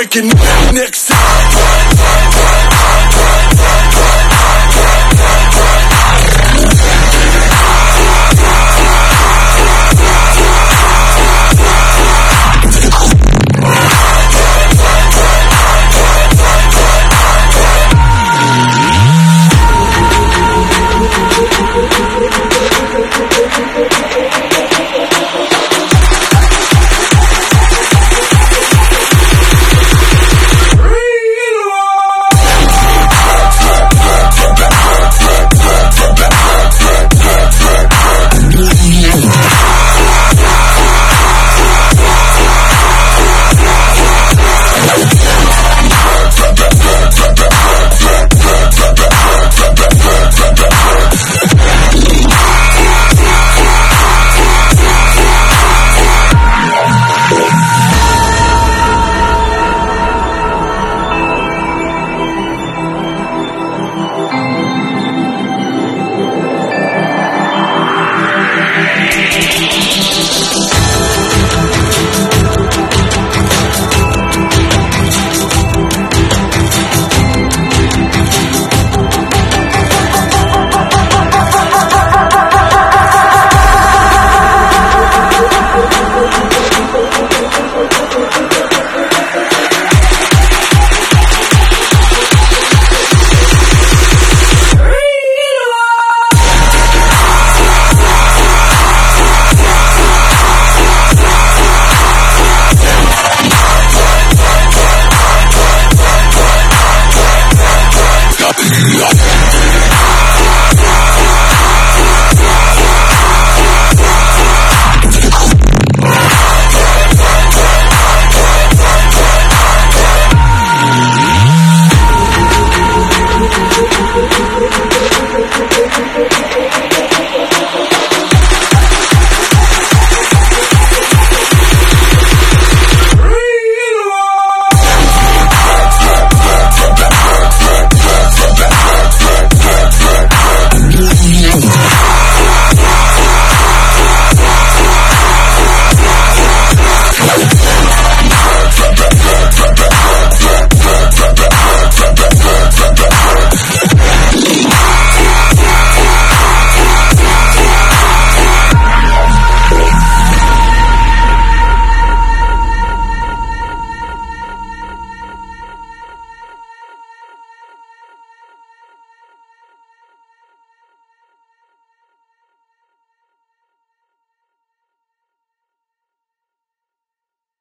breaking next time. Yeah.